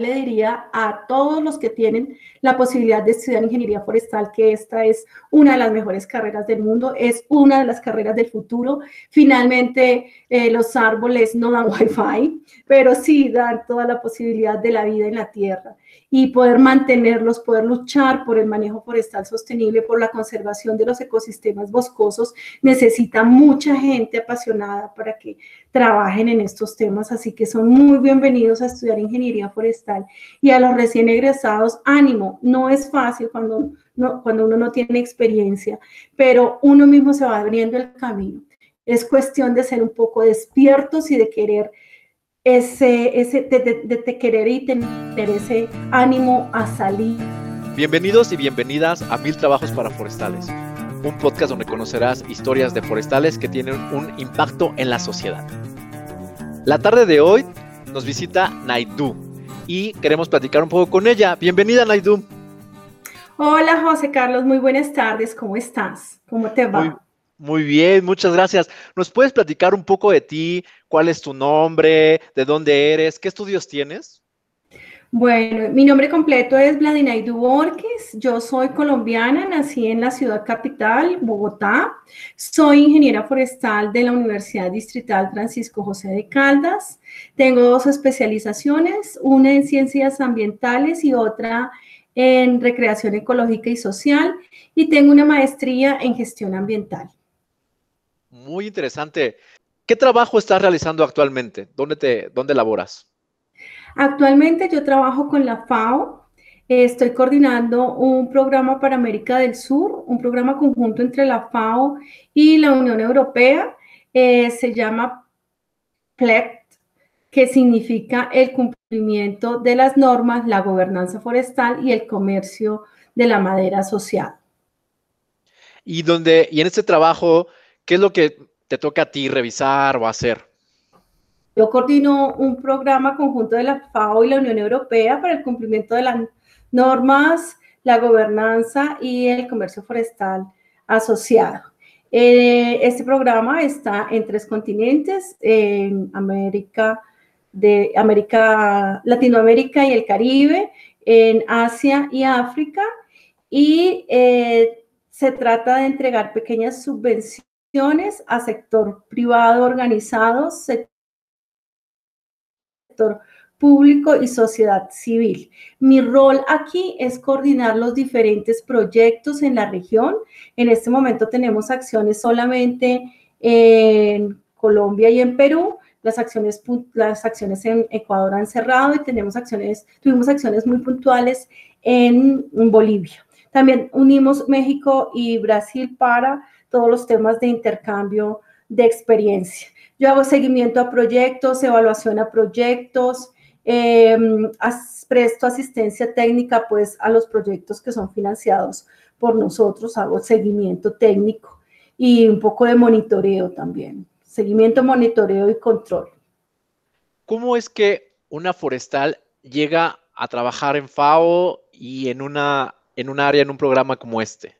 le diría a todos los que tienen la posibilidad de estudiar ingeniería forestal que esta es una de las mejores carreras del mundo, es una de las carreras del futuro. Finalmente, eh, los árboles no dan wifi, pero sí dan toda la posibilidad de la vida en la tierra y poder mantenerlos, poder luchar por el manejo forestal sostenible, por la conservación de los ecosistemas boscosos, necesita mucha gente apasionada para que trabajen en estos temas, así que son muy bienvenidos a estudiar ingeniería forestal. Y a los recién egresados, ánimo, no es fácil cuando, cuando uno no tiene experiencia, pero uno mismo se va abriendo el camino. Es cuestión de ser un poco despiertos y de querer ese, ese de, querer y tener ese ánimo a salir. Bienvenidos y bienvenidas a Mil Trabajos para Forestales, un podcast donde conocerás historias de forestales que tienen un impacto en la sociedad. La tarde de hoy nos visita Naidu y queremos platicar un poco con ella. Bienvenida Naidu. Hola José Carlos, muy buenas tardes, ¿cómo estás? ¿Cómo te va? Muy bien, muchas gracias. ¿Nos puedes platicar un poco de ti? ¿Cuál es tu nombre? ¿De dónde eres? ¿Qué estudios tienes? Bueno, mi nombre completo es Vladinaidu Borges. Yo soy colombiana, nací en la ciudad capital, Bogotá. Soy ingeniera forestal de la Universidad Distrital Francisco José de Caldas. Tengo dos especializaciones, una en ciencias ambientales y otra en recreación ecológica y social. Y tengo una maestría en gestión ambiental. Muy interesante. ¿Qué trabajo estás realizando actualmente? ¿Dónde, te, dónde laboras? Actualmente yo trabajo con la FAO. Estoy coordinando un programa para América del Sur, un programa conjunto entre la FAO y la Unión Europea. Eh, se llama PLECT, que significa el cumplimiento de las normas, la gobernanza forestal y el comercio de la madera asociada. Y, donde, y en este trabajo, ¿Qué es lo que te toca a ti revisar o hacer? Yo coordino un programa conjunto de la FAO y la Unión Europea para el cumplimiento de las normas, la gobernanza y el comercio forestal asociado. Eh, este programa está en tres continentes, en América, de América, Latinoamérica y el Caribe, en Asia y África, y eh, se trata de entregar pequeñas subvenciones a sector privado organizado, sector público y sociedad civil. Mi rol aquí es coordinar los diferentes proyectos en la región. En este momento tenemos acciones solamente en Colombia y en Perú. Las acciones, las acciones en Ecuador han cerrado y tenemos acciones, tuvimos acciones muy puntuales en Bolivia. También unimos México y Brasil para todos los temas de intercambio de experiencia. Yo hago seguimiento a proyectos, evaluación a proyectos, em, presto asistencia técnica pues a los proyectos que son financiados por nosotros, hago seguimiento técnico y un poco de monitoreo también, seguimiento, monitoreo y control. ¿Cómo es que una forestal llega a trabajar en FAO y en una en un área, en un programa como este?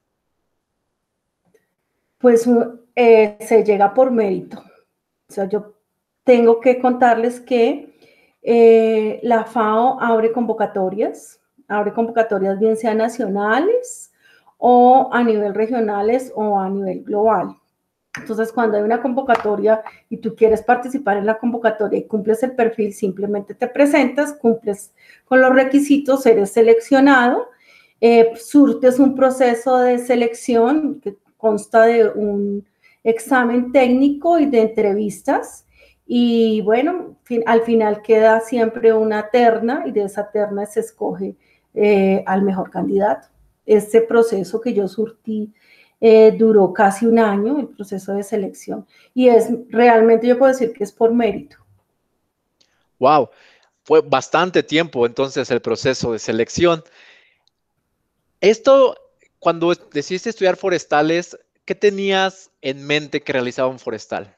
Pues eh, se llega por mérito. O sea, yo tengo que contarles que eh, la FAO abre convocatorias, abre convocatorias bien sean nacionales o a nivel regionales o a nivel global. Entonces, cuando hay una convocatoria y tú quieres participar en la convocatoria y cumples el perfil, simplemente te presentas, cumples con los requisitos, eres seleccionado, eh, surtes un proceso de selección que consta de un examen técnico y de entrevistas. Y bueno, al final queda siempre una terna y de esa terna se escoge eh, al mejor candidato. Este proceso que yo surtí eh, duró casi un año, el proceso de selección. Y es realmente, yo puedo decir que es por mérito. Wow, fue bastante tiempo entonces el proceso de selección. Esto cuando decidiste estudiar forestales, ¿qué tenías en mente que realizaba un forestal?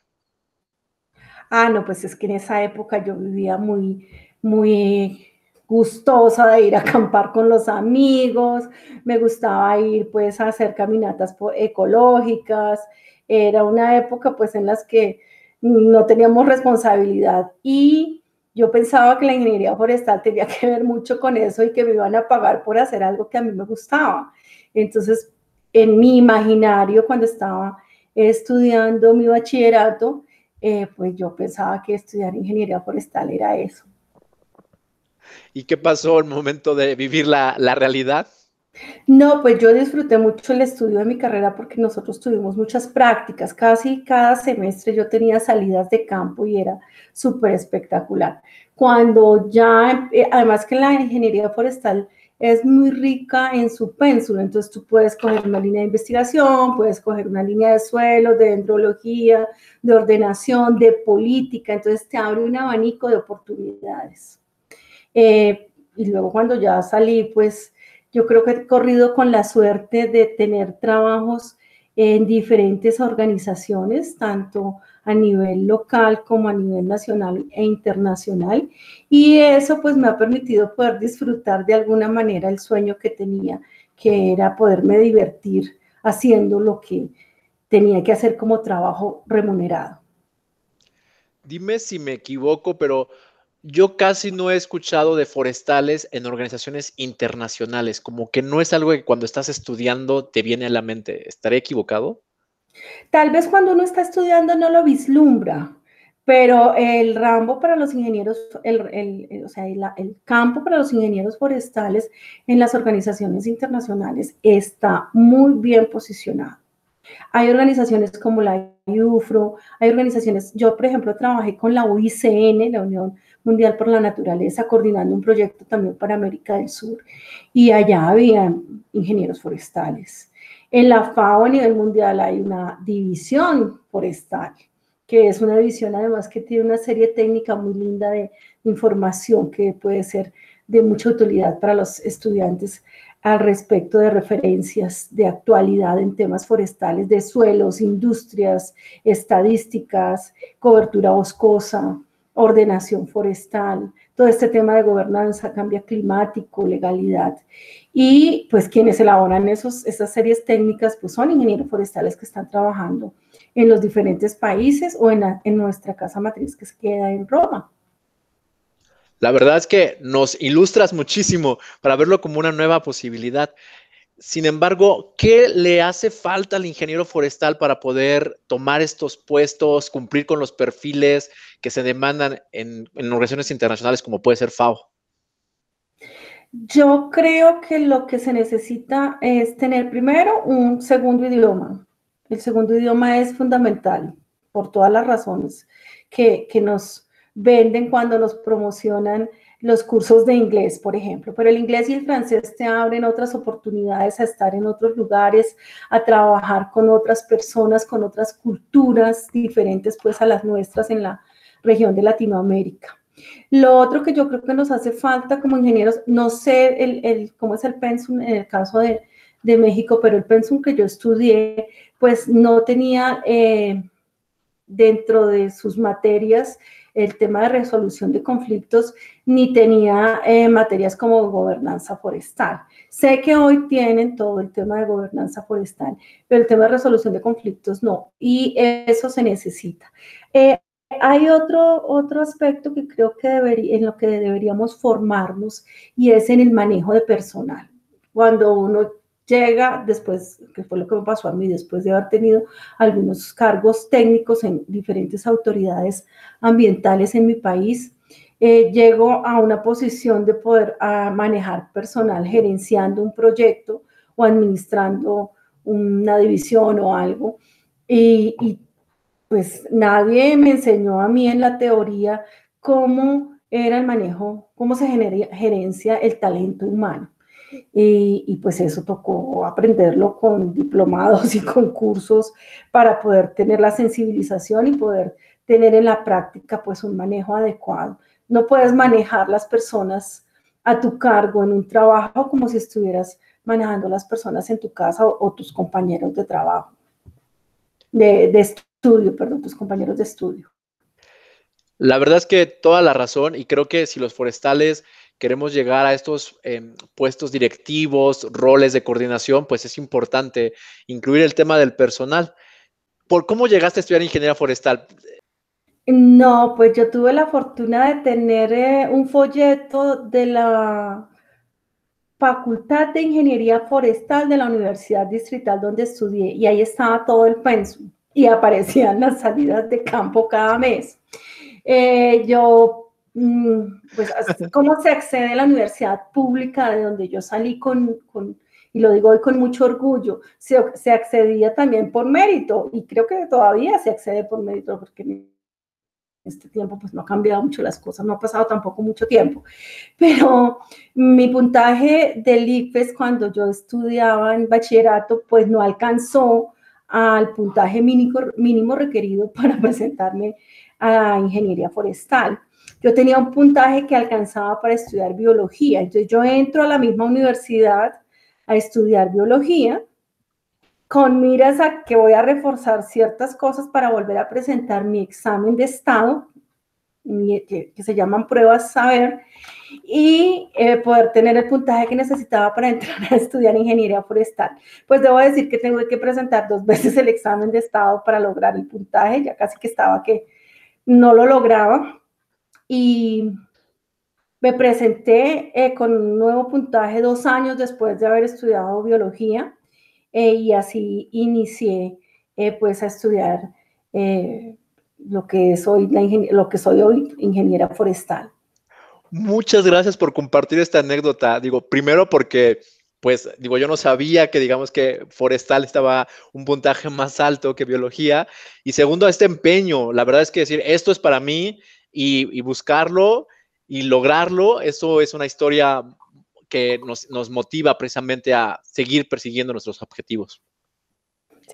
Ah, no, pues es que en esa época yo vivía muy, muy gustosa de ir a acampar con los amigos, me gustaba ir pues a hacer caminatas ecológicas, era una época pues en las que no teníamos responsabilidad y yo pensaba que la ingeniería forestal tenía que ver mucho con eso y que me iban a pagar por hacer algo que a mí me gustaba. Entonces, en mi imaginario, cuando estaba estudiando mi bachillerato, eh, pues yo pensaba que estudiar ingeniería forestal era eso. ¿Y qué pasó el momento de vivir la, la realidad? No, pues yo disfruté mucho el estudio de mi carrera porque nosotros tuvimos muchas prácticas. Casi cada semestre yo tenía salidas de campo y era súper espectacular. Cuando ya, eh, además que la ingeniería forestal es muy rica en su pénsul, entonces tú puedes coger una línea de investigación, puedes coger una línea de suelo, de dendrología, de ordenación, de política, entonces te abre un abanico de oportunidades. Eh, y luego cuando ya salí, pues yo creo que he corrido con la suerte de tener trabajos en diferentes organizaciones, tanto a nivel local como a nivel nacional e internacional. Y eso pues me ha permitido poder disfrutar de alguna manera el sueño que tenía, que era poderme divertir haciendo lo que tenía que hacer como trabajo remunerado. Dime si me equivoco, pero yo casi no he escuchado de forestales en organizaciones internacionales, como que no es algo que cuando estás estudiando te viene a la mente. ¿Estaré equivocado? Tal vez cuando uno está estudiando no lo vislumbra, pero el rambo para los ingenieros, el, o sea, el, campo para los ingenieros forestales en las organizaciones internacionales está muy bien posicionado. Hay organizaciones como la UFRO, hay organizaciones, yo por ejemplo trabajé con la UICN, la Unión Mundial por la Naturaleza, coordinando un proyecto también para América del Sur, y allá había ingenieros forestales. En la FAO a nivel mundial hay una división forestal, que es una división además que tiene una serie técnica muy linda de información que puede ser de mucha utilidad para los estudiantes al respecto de referencias de actualidad en temas forestales, de suelos, industrias, estadísticas, cobertura boscosa, ordenación forestal, este tema de gobernanza, cambio climático, legalidad. Y pues quienes elaboran esos, esas series técnicas pues son ingenieros forestales que están trabajando en los diferentes países o en, en nuestra casa matriz que se queda en Roma. La verdad es que nos ilustras muchísimo para verlo como una nueva posibilidad. Sin embargo, ¿qué le hace falta al ingeniero forestal para poder tomar estos puestos, cumplir con los perfiles que se demandan en, organizaciones internacionales como puede ser FAO? Yo creo que lo que se necesita es tener primero un segundo idioma. El segundo idioma es fundamental por todas las razones que, que nos venden cuando nos promocionan los cursos de inglés, por ejemplo, pero el inglés y el francés te abren otras oportunidades a estar en otros lugares, a trabajar con otras personas, con otras culturas diferentes pues a las nuestras en la región de Latinoamérica. Lo otro que yo creo que nos hace falta como ingenieros, no sé el, cómo es el pensum en el caso de, México, pero el pensum que yo estudié, pues no tenía eh, dentro de sus materias el tema de resolución de conflictos, ni tenía eh, materias como gobernanza forestal. Sé que hoy tienen todo el tema de gobernanza forestal, pero el tema de resolución de conflictos no, y eso se necesita. Eh, hay otro, otro aspecto que creo que debería, en lo que deberíamos formarnos y es en el manejo de personal. Cuando uno llega después, que fue lo que me pasó a mí, después de haber tenido algunos cargos técnicos en diferentes autoridades ambientales en mi país, eh, llego a una posición de poder manejar personal gerenciando un proyecto o administrando una división o algo. Y, y pues nadie me enseñó a mí en la teoría cómo era el manejo, cómo se genera, gerencia el talento humano. Y, pues eso tocó aprenderlo con diplomados y con cursos para poder tener la sensibilización y poder tener en la práctica pues un manejo adecuado. No puedes manejar las personas a tu cargo en un trabajo como si estuvieras manejando las personas en tu casa o, tus compañeros de trabajo, de, estudio, perdón, tus compañeros de estudio. La verdad es que toda la razón y creo que si los forestales queremos llegar a estos em, puestos directivos, roles de coordinación, pues es importante incluir el tema del personal. ¿Por cómo llegaste a estudiar ingeniería forestal? No, pues yo tuve la fortuna de tener eh, un folleto de la Facultad de Ingeniería Forestal de la Universidad Distrital donde estudié y ahí estaba todo el pensum y aparecían las salidas de campo cada mes. Eh, yo, pues, ¿cómo se accede a la universidad pública de donde yo salí con, con y lo digo hoy con mucho orgullo, se, se, accedía también por mérito y creo que todavía se accede por mérito porque este tiempo pues no ha cambiado mucho las cosas, no ha pasado tampoco mucho tiempo, pero mi puntaje del IFES cuando yo estudiaba en bachillerato pues no alcanzó al puntaje mínimo, mínimo requerido para presentarme a ingeniería forestal. Yo tenía un puntaje que alcanzaba para estudiar biología, entonces yo entro a la misma universidad a estudiar biología con miras a que voy a reforzar ciertas cosas para volver a presentar mi examen de estado, que, se llaman pruebas saber, y eh, poder tener el puntaje que necesitaba para entrar a estudiar ingeniería forestal. Pues debo decir que tengo que presentar dos veces el examen de estado para lograr el puntaje, ya casi que estaba que no lo lograba. Y me presenté eh, con un nuevo puntaje dos años después de haber estudiado biología eh, y así inicié eh, pues a estudiar eh, lo, que soy lo que soy hoy, ingeniera forestal. Muchas gracias por compartir esta anécdota. Digo, primero porque pues digo, yo no sabía que digamos que forestal estaba un puntaje más alto que biología. Y segundo, este empeño, la verdad es que decir, esto es para mí y, y buscarlo y lograrlo, eso es una historia que nos, nos motiva precisamente a seguir persiguiendo nuestros objetivos.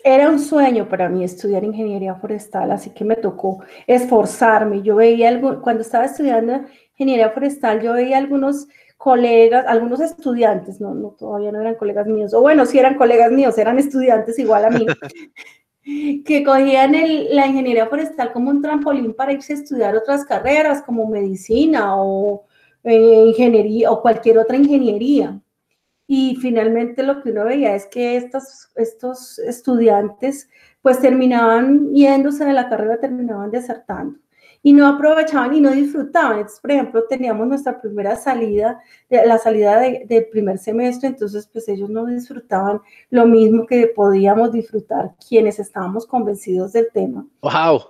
Era un sueño para mí estudiar ingeniería forestal, así que me tocó esforzarme. Yo veía, algo, cuando estaba estudiando ingeniería forestal, yo veía algunos colegas, algunos estudiantes, no, no, todavía no eran colegas míos, o bueno, sí eran colegas míos, eran estudiantes igual a mí, que cogían la ingeniería forestal como un trampolín para irse a estudiar otras carreras como medicina o eh, ingeniería o cualquier otra ingeniería. Y finalmente lo que uno veía es que estos, estos estudiantes pues terminaban yéndose de la carrera, terminaban desertando y no aprovechaban y no disfrutaban. Entonces, por ejemplo, teníamos nuestra primera salida, la salida del de primer semestre, entonces pues ellos no disfrutaban lo mismo que podíamos disfrutar quienes estábamos convencidos del tema. ¡Wow!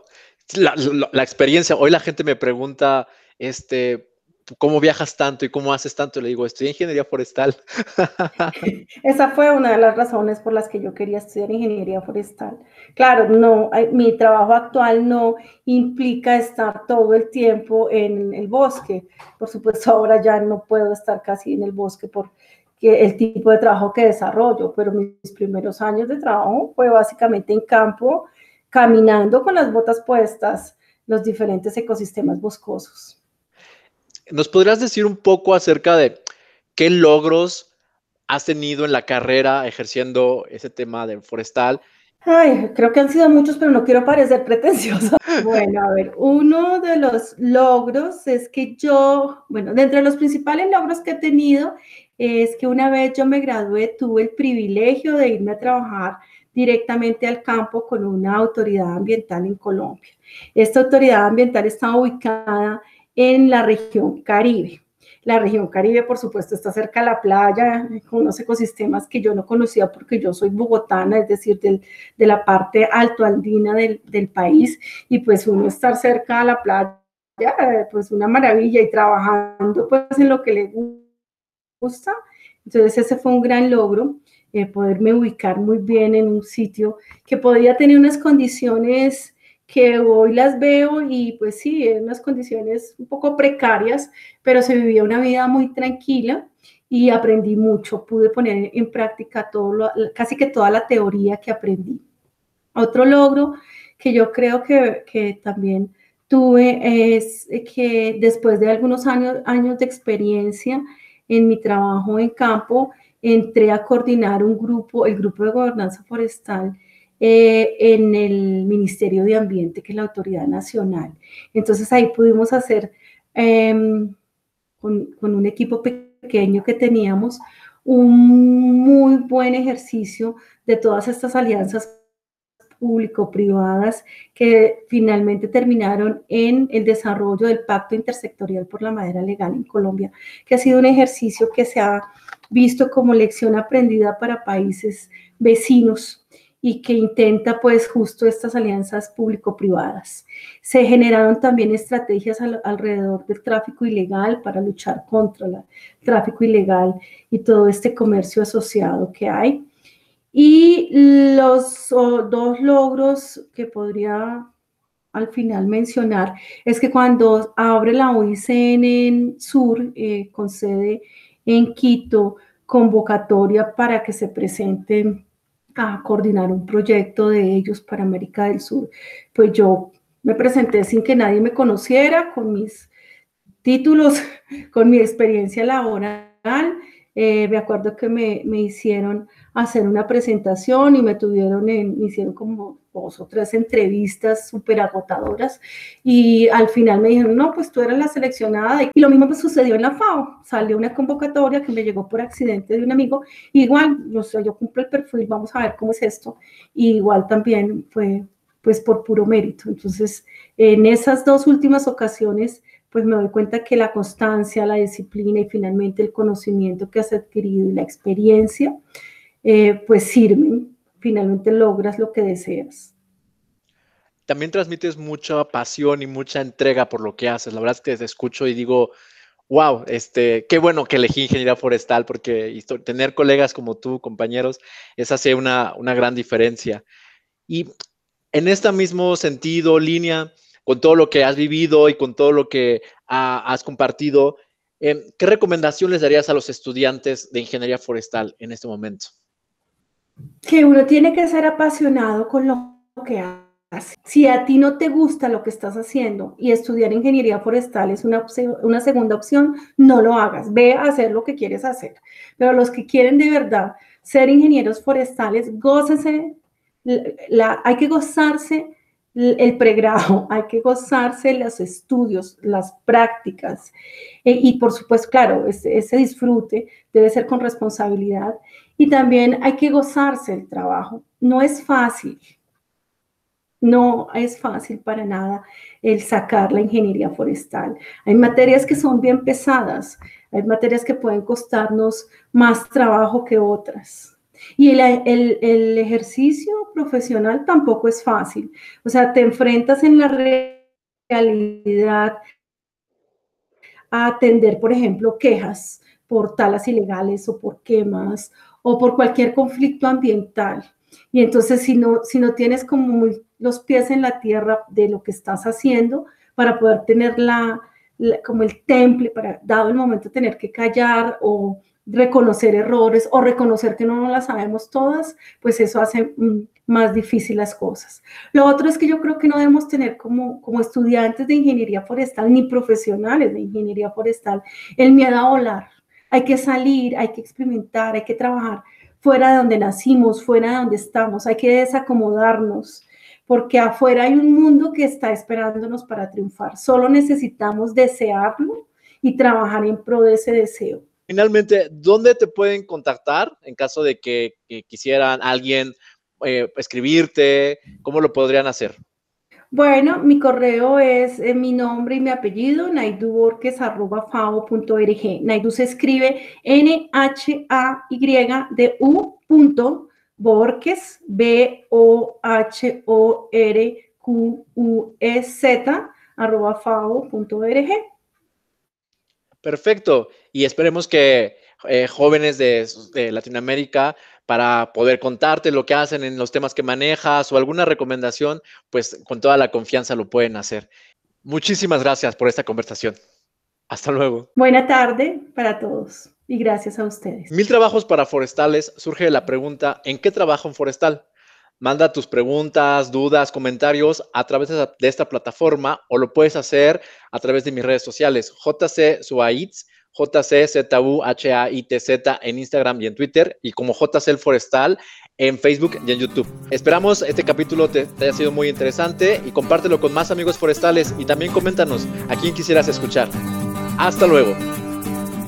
La experiencia, hoy la gente me pregunta, este, ¿cómo viajas tanto y cómo haces tanto? Le digo, estudié ingeniería forestal. Esa fue una de las razones por las que yo quería estudiar ingeniería forestal. Claro, no, mi trabajo actual no implica estar todo el tiempo en el bosque. Por supuesto, ahora ya no puedo estar casi en el bosque por el tipo de trabajo que desarrollo, pero mis primeros años de trabajo fue básicamente en campo, caminando con las botas puestas, los diferentes ecosistemas boscosos. ¿Nos podrías decir un poco acerca de qué logros has tenido en la carrera ejerciendo ese tema de forestal? Ay, creo que han sido muchos, pero no quiero parecer pretenciosa. Bueno, a ver, uno de los logros es que yo, bueno, de entre los principales logros que he tenido es que una vez yo me gradué, tuve el privilegio de irme a trabajar directamente al campo con una autoridad ambiental en Colombia. Esta autoridad ambiental está ubicada en la región Caribe. La región Caribe, por supuesto, está cerca de la playa, con unos ecosistemas que yo no conocía porque yo soy bogotana, es decir, del, de la parte altoandina del, del país, y pues uno estar cerca de la playa, pues una maravilla, y trabajando pues en lo que le gusta. Entonces ese fue un gran logro, eh, poderme ubicar muy bien en un sitio que podía tener unas condiciones que hoy las veo y pues sí, en unas condiciones un poco precarias, pero se vivía una vida muy tranquila y aprendí mucho, pude poner en práctica todo casi que toda la teoría que aprendí. Otro logro que yo creo que, que también tuve es que después de algunos años, años de experiencia en mi trabajo en campo, entré a coordinar un grupo, el grupo de gobernanza forestal eh, en el Ministerio de Ambiente, que es la autoridad nacional. Entonces ahí pudimos hacer em, con, con, un equipo pequeño que teníamos un muy buen ejercicio de todas estas alianzas público-privadas que finalmente terminaron en el desarrollo del Pacto Intersectorial por la Madera Legal en Colombia, que ha sido un ejercicio que se ha visto como lección aprendida para países vecinos y que intenta pues justo estas alianzas público-privadas. Se generaron también estrategias alrededor del tráfico ilegal para luchar contra el tráfico ilegal y todo este comercio asociado que hay. Y los dos logros que podría al final mencionar es que cuando abre la OICN en Sur, eh, con sede en Quito, convocatoria para que se presenten a coordinar un proyecto de ellos para América del Sur. Pues yo me presenté sin que nadie me conociera, con mis títulos, con mi experiencia laboral. Eh, me acuerdo que me, me, hicieron hacer una presentación y me tuvieron en, me hicieron como dos o tres entrevistas súper agotadoras y al final me dijeron, no, pues tú eras la seleccionada y lo mismo pues sucedió en la FAO, salió una convocatoria que me llegó por accidente de un amigo, igual, yo, sé, yo cumplo el perfil, vamos a ver cómo es esto, y igual también fue pues por puro mérito. Entonces, en esas dos últimas ocasiones, pues me doy cuenta que la constancia, la disciplina y finalmente el conocimiento que has adquirido y la experiencia, eh, pues sirven finalmente logras lo que deseas. También transmites mucha pasión y mucha entrega por lo que haces. La verdad es que te escucho y digo, wow, este, qué bueno que elegí ingeniería forestal porque tener colegas como tú, compañeros, es hace una, una gran diferencia. Y en este mismo sentido, línea, con todo lo que has vivido y con todo lo que has compartido, em, ¿qué recomendación les darías a los estudiantes de ingeniería forestal en este momento? Que uno tiene que ser apasionado con lo que hace. Si a ti no te gusta lo que estás haciendo y estudiar ingeniería forestal es una, una segunda opción, no lo hagas. Ve a hacer lo que quieres hacer. Pero los que quieren de verdad ser ingenieros forestales, gócese, la, hay que gozarse el pregrado, hay que gozarse los estudios, las prácticas eh, y por supuesto, claro, ese, disfrute debe ser con responsabilidad y también hay que gozarse el trabajo. No es fácil, no es fácil para nada el sacar la ingeniería forestal. Hay materias que son bien pesadas, hay materias que pueden costarnos más trabajo que otras. Y el, el, ejercicio profesional tampoco es fácil. O sea, te enfrentas en la realidad a atender, por ejemplo, quejas por talas ilegales o por quemas o por cualquier conflicto ambiental. Y entonces si no, si no tienes como los pies en la tierra de lo que estás haciendo para poder tener la, como el temple para, dado el momento, tener que callar o reconocer errores o reconocer que no las sabemos todas, pues eso hace mm, más difícil las cosas. Lo otro es que yo creo que no debemos tener como, como estudiantes de ingeniería forestal ni profesionales de ingeniería forestal el miedo a volar. Hay que salir, hay que experimentar, hay que trabajar fuera de donde nacimos, fuera de donde estamos, hay que desacomodarnos, porque afuera hay un mundo que está esperándonos para triunfar. Solo necesitamos desearlo y trabajar en pro de ese deseo. Finalmente, ¿dónde te pueden contactar en caso de que, quisieran alguien eh, escribirte? ¿Cómo lo podrían hacer? Bueno, mi correo es eh, mi nombre y mi apellido, naiduborques.fao.org. Naidu se escribe N-H-A-Y-D-U. Borges, B-O-H-O-R-Q-U-E-Z, arroba fao.org. Perfecto. Y esperemos que eh, jóvenes de, Latinoamérica para poder contarte lo que hacen en los temas que manejas o alguna recomendación, pues con toda la confianza lo pueden hacer. Muchísimas gracias por esta conversación. Hasta luego. Buena tarde para todos y gracias a ustedes. Mil trabajos para forestales surge la pregunta, ¿en qué trabajo un forestal? Manda tus preguntas, dudas, comentarios a través de esta plataforma o lo puedes hacer a través de mis redes sociales, JC Suaitz, JCZUHAITZ en Instagram y en Twitter y como JC Forestal en Facebook y en YouTube. Esperamos este capítulo te, te haya sido muy interesante y compártelo con más amigos forestales y también coméntanos a quién quisieras escuchar. Hasta luego.